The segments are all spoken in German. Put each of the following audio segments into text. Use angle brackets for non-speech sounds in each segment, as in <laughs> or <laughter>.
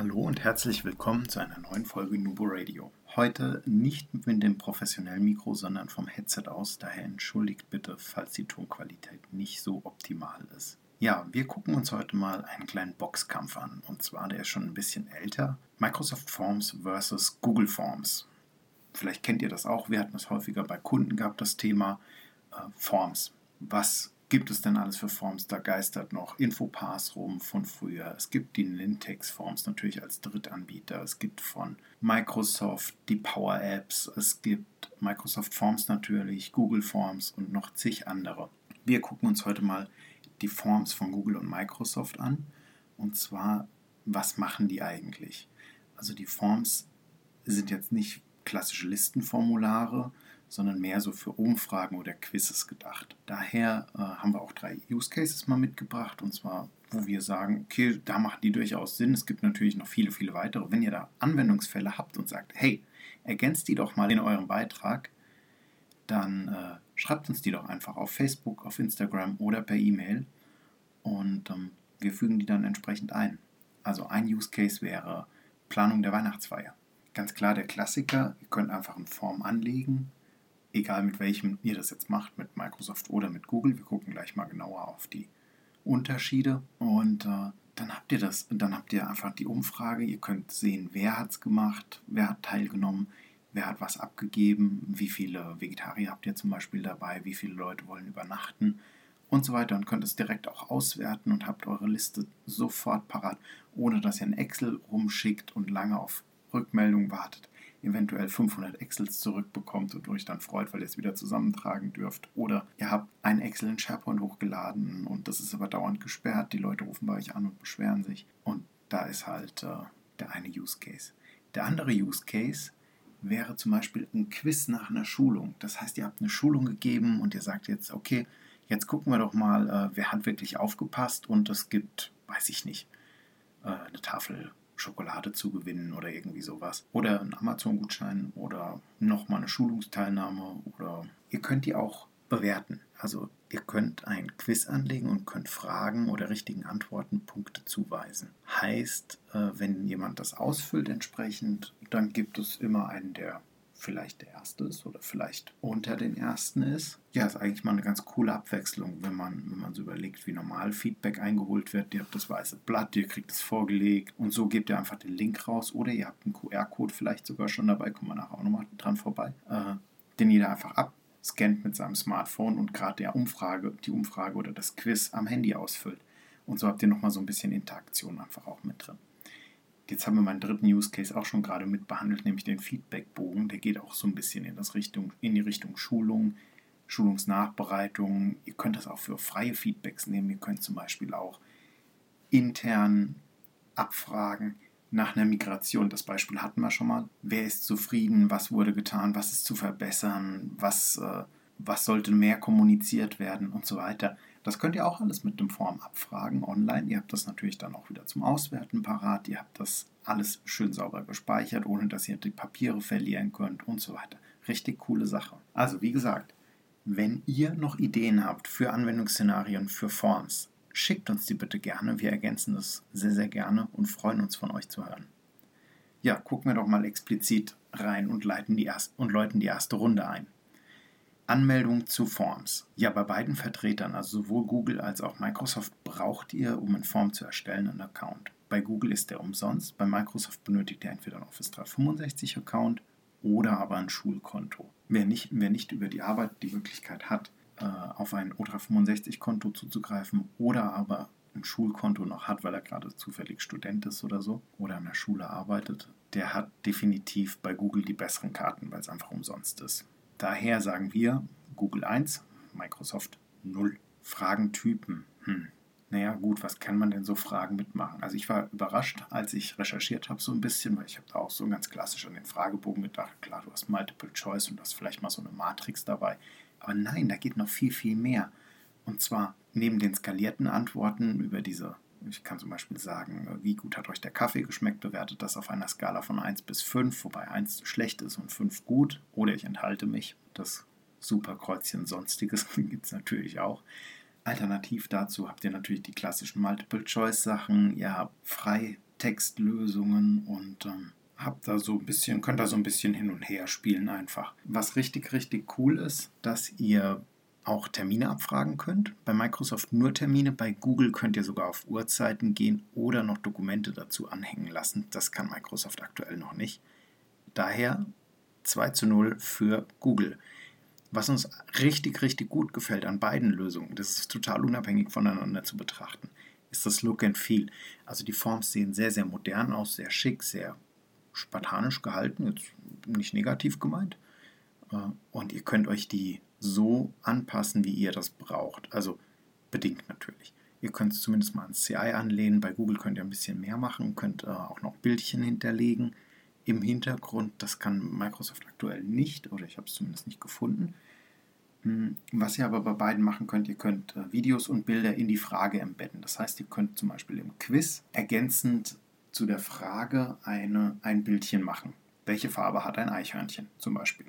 Hallo und herzlich willkommen zu einer neuen Folge Nubo Radio. Heute nicht mit dem professionellen Mikro, sondern vom Headset aus. Daher entschuldigt bitte, falls die Tonqualität nicht so optimal ist. Ja, wir gucken uns heute mal einen kleinen Boxkampf an. Und zwar, der ist schon ein bisschen älter. Microsoft Forms versus Google Forms. Vielleicht kennt ihr das auch. Wir hatten das häufiger bei Kunden gehabt, das Thema äh, Forms. Was gibt es denn alles für Forms? Da geistert noch Infopass rum von früher. Es gibt die Nintex Forms natürlich als Drittanbieter. Es gibt von Microsoft die Power Apps. Es gibt Microsoft Forms natürlich, Google Forms und noch zig andere. Wir gucken uns heute mal die Forms von Google und Microsoft an. Und zwar, was machen die eigentlich? Also die Forms sind jetzt nicht klassische Listenformulare, sondern mehr so für Umfragen oder Quizzes gedacht. Daher äh, haben wir auch drei Use Cases mal mitgebracht und zwar, wo wir sagen, okay, da machen die durchaus Sinn. Es gibt natürlich noch viele, viele weitere. Wenn ihr da Anwendungsfälle habt und sagt, hey, ergänzt die doch mal in eurem Beitrag, dann äh, schreibt uns die doch einfach auf Facebook, auf Instagram oder per E-Mail und ähm, wir fügen die dann entsprechend ein. Also ein Use Case wäre Planung der Weihnachtsfeier. Ganz klar der Klassiker, ihr könnt einfach eine Form anlegen, egal mit welchem ihr das jetzt macht, mit Microsoft oder mit Google. Wir gucken gleich mal genauer auf die Unterschiede und äh, dann habt ihr das, dann habt ihr einfach die Umfrage. Ihr könnt sehen, wer hat es gemacht, wer hat teilgenommen, wer hat was abgegeben, wie viele Vegetarier habt ihr zum Beispiel dabei, wie viele Leute wollen übernachten und so weiter und könnt es direkt auch auswerten und habt eure Liste sofort parat, ohne dass ihr ein Excel rumschickt und lange auf Rückmeldung wartet eventuell 500 Excels zurückbekommt und euch dann freut, weil ihr es wieder zusammentragen dürft. Oder ihr habt ein Excel in SharePoint hochgeladen und das ist aber dauernd gesperrt. Die Leute rufen bei euch an und beschweren sich. Und da ist halt äh, der eine Use Case. Der andere Use Case wäre zum Beispiel ein Quiz nach einer Schulung. Das heißt, ihr habt eine Schulung gegeben und ihr sagt jetzt, okay, jetzt gucken wir doch mal, äh, wer hat wirklich aufgepasst und es gibt, weiß ich nicht, äh, eine Tafel Schokolade zu gewinnen oder irgendwie sowas. Oder einen Amazon-Gutschein oder nochmal eine Schulungsteilnahme oder ihr könnt die auch bewerten. Also ihr könnt ein Quiz anlegen und könnt Fragen oder richtigen Antworten Punkte zuweisen. Heißt, äh, wenn jemand das ausfüllt entsprechend, dann gibt es immer einen, der vielleicht der erste ist oder vielleicht unter den ersten ist. Ja, ist eigentlich mal eine ganz coole Abwechslung, wenn man, wenn man so überlegt, wie normal Feedback eingeholt wird. Ihr habt das weiße Blatt, ihr kriegt es vorgelegt und so gebt ihr einfach den Link raus oder ihr habt einen QR-Code vielleicht sogar schon dabei, kommen wir nachher auch nochmal dran vorbei, äh, den jeder einfach abscannt mit seinem Smartphone und gerade der Umfrage, die Umfrage oder das Quiz am Handy ausfüllt. Und so habt ihr nochmal so ein bisschen Interaktion einfach auch mit drin. Jetzt haben wir meinen dritten Use Case auch schon gerade mit behandelt, nämlich den Feedbackbogen. Der geht auch so ein bisschen in, das Richtung, in die Richtung Schulung, Schulungsnachbereitung. Ihr könnt das auch für freie Feedbacks nehmen. Ihr könnt zum Beispiel auch intern abfragen nach einer Migration. Das Beispiel hatten wir schon mal. Wer ist zufrieden? Was wurde getan? Was ist zu verbessern? Was, äh, was sollte mehr kommuniziert werden und so weiter. Das könnt ihr auch alles mit dem Form abfragen online. Ihr habt das natürlich dann auch wieder zum Auswerten parat. Ihr habt das alles schön sauber gespeichert, ohne dass ihr die Papiere verlieren könnt und so weiter. Richtig coole Sache. Also wie gesagt, wenn ihr noch Ideen habt für Anwendungsszenarien für Forms, schickt uns die bitte gerne. Wir ergänzen das sehr, sehr gerne und freuen uns von euch zu hören. Ja, gucken wir doch mal explizit rein und, leiten die erst, und läuten die erste Runde ein. Anmeldung zu Forms. Ja, bei beiden Vertretern, also sowohl Google als auch Microsoft, braucht ihr, um eine Form zu erstellen, einen Account. Bei Google ist der umsonst, bei Microsoft benötigt ihr entweder einen Office 365 Account oder aber ein Schulkonto. Wer nicht, wer nicht über die Arbeit die Möglichkeit hat, äh, auf ein O365-Konto zuzugreifen oder aber ein Schulkonto noch hat, weil er gerade zufällig Student ist oder so oder an der Schule arbeitet, der hat definitiv bei Google die besseren Karten, weil es einfach umsonst ist. Daher sagen wir Google 1, Microsoft 0. Fragentypen. Hm. naja gut, was kann man denn so Fragen mitmachen? Also ich war überrascht, als ich recherchiert habe so ein bisschen, weil ich habe da auch so ganz klassisch an den Fragebogen gedacht, klar, du hast Multiple Choice und hast vielleicht mal so eine Matrix dabei. Aber nein, da geht noch viel, viel mehr. Und zwar neben den skalierten Antworten über diese, ich kann zum Beispiel sagen, wie gut hat euch der Kaffee geschmeckt, bewertet das auf einer Skala von 1 bis 5, wobei 1 schlecht ist und 5 gut. Oder ich enthalte mich. Das Superkreuzchen Sonstiges <laughs> gibt es natürlich auch. Alternativ dazu habt ihr natürlich die klassischen Multiple-Choice-Sachen, ihr habt Freitextlösungen und ähm, habt da so ein bisschen, könnt da so ein bisschen hin und her spielen einfach. Was richtig, richtig cool ist, dass ihr auch Termine abfragen könnt. Bei Microsoft nur Termine, bei Google könnt ihr sogar auf Uhrzeiten gehen oder noch Dokumente dazu anhängen lassen. Das kann Microsoft aktuell noch nicht. Daher 2 zu 0 für Google. Was uns richtig, richtig gut gefällt an beiden Lösungen, das ist total unabhängig voneinander zu betrachten, ist das Look and Feel. Also die Forms sehen sehr, sehr modern aus, sehr schick, sehr spartanisch gehalten, jetzt nicht negativ gemeint. Äh, und ihr könnt euch die so anpassen, wie ihr das braucht. Also bedingt natürlich. Ihr könnt es zumindest mal ans CI anlehnen. Bei Google könnt ihr ein bisschen mehr machen, könnt äh, auch noch Bildchen hinterlegen im Hintergrund. Das kann Microsoft aktuell nicht oder ich habe es zumindest nicht gefunden. Hm, was ihr aber bei beiden machen könnt, ihr könnt äh, Videos und Bilder in die Frage embedden. Das heißt, ihr könnt zum Beispiel im Quiz ergänzend zu der Frage eine, ein Bildchen machen. Welche Farbe hat ein Eichhörnchen zum Beispiel?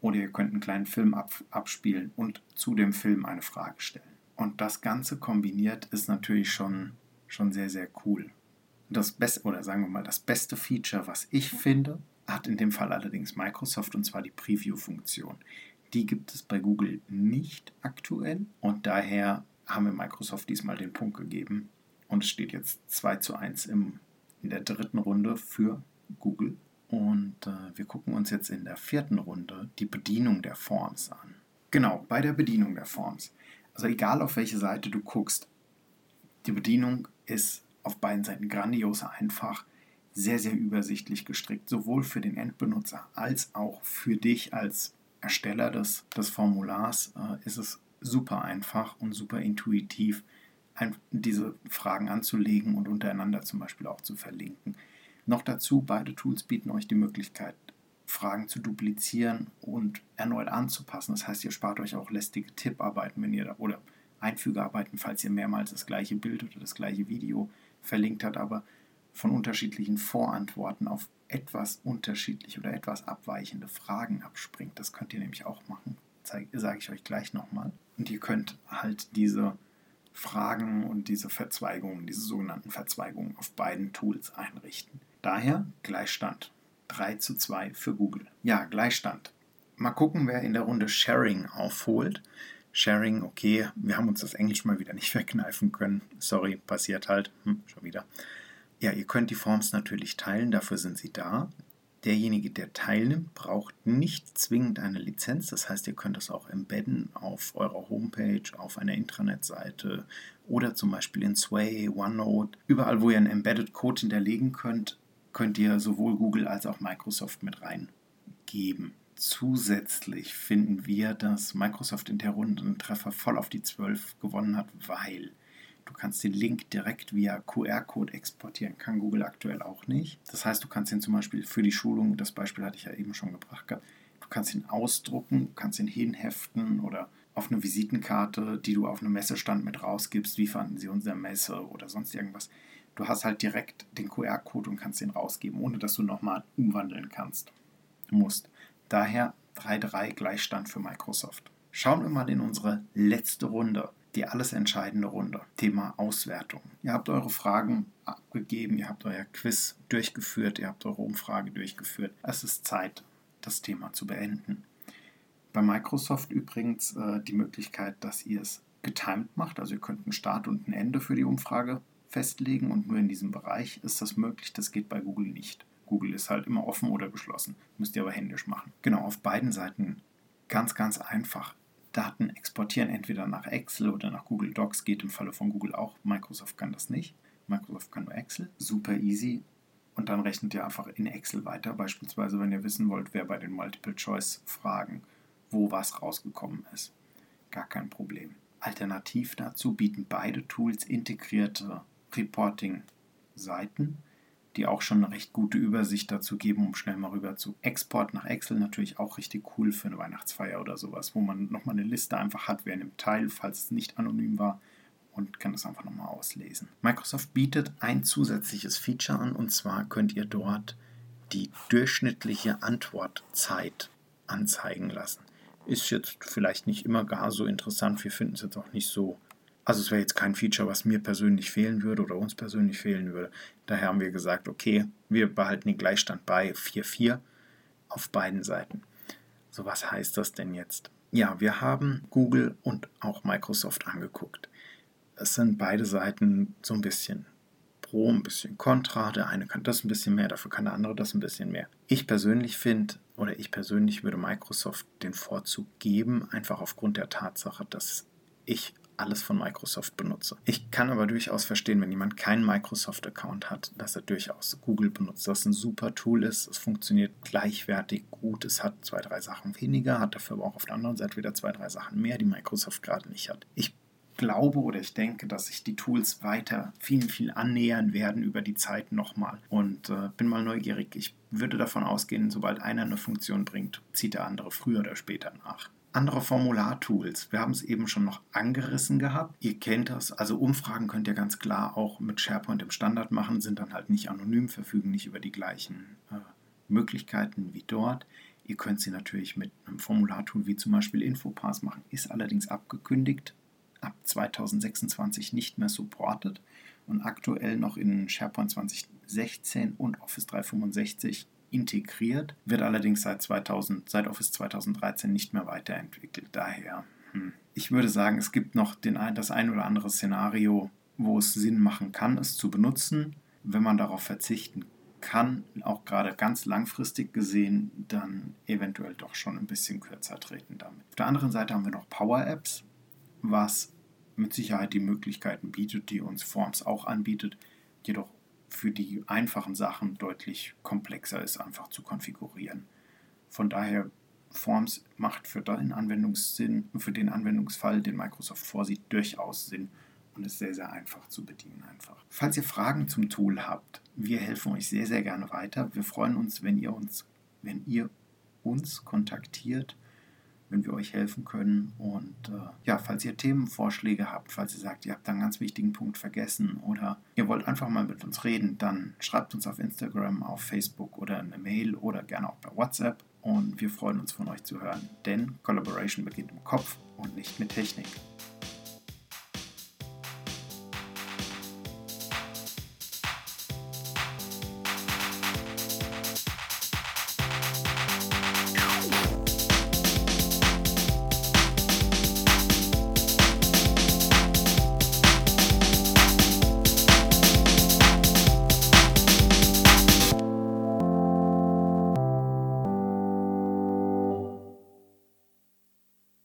Oder ihr könnt einen kleinen Film ab, abspielen und zu dem Film eine Frage stellen. Und das Ganze kombiniert ist natürlich schon, schon sehr, sehr cool das beste, oder sagen wir mal, das beste Feature, was ich finde, hat in dem Fall allerdings Microsoft und zwar die Preview-Funktion. Die gibt es bei Google nicht aktuell und daher haben wir Microsoft diesmal den Punkt gegeben und es steht jetzt 2 zu 1 im, in der dritten Runde für Google. Und äh, wir gucken uns jetzt in der vierten Runde die Bedienung der Forms an. Genau, bei der Bedienung der Forms. Also egal auf welche Seite du guckst, die Bedienung ist auf beiden Seiten grandios einfach, sehr, sehr übersichtlich gestrickt, sowohl für den Endbenutzer als auch für dich als Ersteller des, des Formulars äh, ist es super einfach und super intuitiv, diese Fragen anzulegen und untereinander zum Beispiel auch zu verlinken. Noch dazu, beide Tools bieten euch die Möglichkeit, Fragen zu duplizieren und erneut anzupassen. Das heißt, ihr spart euch auch lästige Tipparbeiten, wenn ihr da, oder Einfügearbeiten, falls ihr mehrmals das gleiche Bild oder das gleiche Video verlinkt hat, aber von unterschiedlichen Vorantworten auf etwas unterschiedliche oder etwas abweichende Fragen abspringt. Das könnt ihr nämlich auch machen. Sage ich euch gleich nochmal. Und ihr könnt halt diese Fragen und diese Verzweigungen, diese sogenannten Verzweigungen auf beiden Tools einrichten. Daher Gleichstand. 3 zu 2 für Google. Ja, Gleichstand. Mal gucken, wer in der Runde Sharing aufholt. Sharing, okay, wir haben uns das Englisch mal wieder nicht <laughs> wegkneifen können. Sorry, passiert halt. Hm, schon wieder. Ja, ihr könnt die Forms natürlich teilen, dafür sind sie da. Derjenige, der teilnimmt, braucht nicht zwingend eine Lizenz. Das heißt, ihr könnt das auch embedden auf eurer Homepage, auf einer Intranet-Seite oder zum Beispiel in Sway, OneNote. Überall, wo ihr einen Embedded Code hinterlegen könnt, könnt ihr sowohl Google als auch Microsoft mit reingeben. Zusätzlich finden wir, dass Microsoft in der Runde einen Treffer voll auf die 12 gewonnen hat, weil du kannst den Link direkt via QR-Code exportieren. Kann Google aktuell auch nicht. Das heißt, du kannst ihn zum Beispiel für die Schulung, das Beispiel hatte ich ja eben schon gebracht du kannst ihn ausdrucken, kannst ihn hinheften oder auf eine Visitenkarte, die du auf einem Messestand mit rausgibst, wie fanden sie unsere Messe oder sonst irgendwas. Du hast halt direkt den QR-Code und kannst ihn rausgeben, ohne dass du nochmal umwandeln kannst. Musst. Daher 3-3 Gleichstand für Microsoft. Schauen wir mal in unsere letzte Runde, die alles entscheidende Runde. Thema Auswertung. Ihr habt eure Fragen abgegeben, ihr habt euer Quiz durchgeführt, ihr habt eure Umfrage durchgeführt. Es ist Zeit, das Thema zu beenden. Bei Microsoft übrigens äh, die Möglichkeit, dass ihr es getimed macht. Also ihr könnt einen Start und ein Ende für die Umfrage festlegen und nur in diesem Bereich ist das möglich. Das geht bei Google nicht. Google ist halt immer offen oder geschlossen. Müsst ihr aber händisch machen. Genau, auf beiden Seiten ganz, ganz einfach. Daten exportieren entweder nach Excel oder nach Google Docs, geht im Falle von Google auch. Microsoft kann das nicht. Microsoft kann nur Excel. Super easy. Und dann rechnet ihr einfach in Excel weiter. Beispielsweise, wenn ihr wissen wollt, wer bei den Multiple-Choice-Fragen wo was rausgekommen ist. Gar kein Problem. Alternativ dazu bieten beide Tools integrierte Reporting-Seiten, die auch schon eine recht gute Übersicht dazu geben, um schnell mal rüber zu Export nach Excel. Natürlich auch richtig cool für eine Weihnachtsfeier oder sowas, wo man nochmal eine Liste einfach hat, wer nimmt teil, falls es nicht anonym war und kann das einfach nochmal auslesen. Microsoft bietet ein zusätzliches Feature an und zwar könnt ihr dort die durchschnittliche Antwortzeit anzeigen lassen. Ist jetzt vielleicht nicht immer gar so interessant. Wir finden es jetzt auch nicht so. Also es wäre jetzt kein Feature, was mir persönlich fehlen würde oder uns persönlich fehlen würde. Daher haben wir gesagt, okay, wir behalten den Gleichstand bei 4.4 auf beiden Seiten. So was heißt das denn jetzt? Ja, wir haben Google und auch Microsoft angeguckt. Es sind beide Seiten so ein bisschen pro, ein bisschen kontra. Der eine kann das ein bisschen mehr, dafür kann der andere das ein bisschen mehr. Ich persönlich finde, oder ich persönlich würde Microsoft den Vorzug geben, einfach aufgrund der Tatsache, dass ich alles von Microsoft benutze. Ich kann aber durchaus verstehen, wenn jemand keinen Microsoft-Account hat, dass er durchaus Google benutzt. Das ein super Tool ist. Es funktioniert gleichwertig gut. Es hat zwei, drei Sachen weniger, hat dafür aber auch auf der anderen Seite wieder zwei, drei Sachen mehr, die Microsoft gerade nicht hat. Ich glaube oder ich denke, dass sich die Tools weiter viel, viel annähern werden über die Zeit nochmal. Und äh, bin mal neugierig. Ich würde davon ausgehen, sobald einer eine Funktion bringt, zieht der andere früher oder später nach. Andere Formulartools. Wir haben es eben schon noch angerissen gehabt. Ihr kennt das. Also Umfragen könnt ihr ganz klar auch mit SharePoint im Standard machen, sind dann halt nicht anonym, verfügen nicht über die gleichen äh, Möglichkeiten wie dort. Ihr könnt sie natürlich mit einem Formulartool wie zum Beispiel Infopass machen, ist allerdings abgekündigt ab 2026 nicht mehr supported und aktuell noch in SharePoint 2016 und Office 365 integriert, wird allerdings seit, 2000, seit Office 2013 nicht mehr weiterentwickelt. Daher, hm. ich würde sagen, es gibt noch den, das ein oder andere Szenario, wo es Sinn machen kann, es zu benutzen. Wenn man darauf verzichten kann, auch gerade ganz langfristig gesehen, dann eventuell doch schon ein bisschen kürzer treten damit. Auf der anderen Seite haben wir noch Power Apps was mit Sicherheit die Möglichkeiten bietet, die uns Forms auch anbietet, jedoch für die einfachen Sachen deutlich komplexer ist, einfach zu konfigurieren. Von daher, Forms macht für den Anwendungssinn, für den Anwendungsfall, den Microsoft vorsieht, durchaus Sinn und ist sehr, sehr einfach zu bedienen einfach. Falls ihr Fragen zum Tool habt, wir helfen euch sehr, sehr gerne weiter. Wir freuen uns, wenn ihr uns, wenn ihr uns kontaktiert wenn wir euch helfen können. Und äh, ja, falls ihr Themenvorschläge habt, falls ihr sagt, ihr habt einen ganz wichtigen Punkt vergessen oder ihr wollt einfach mal mit uns reden, dann schreibt uns auf Instagram, auf Facebook oder eine Mail oder gerne auch per WhatsApp. Und wir freuen uns von euch zu hören, denn Collaboration beginnt im Kopf und nicht mit Technik.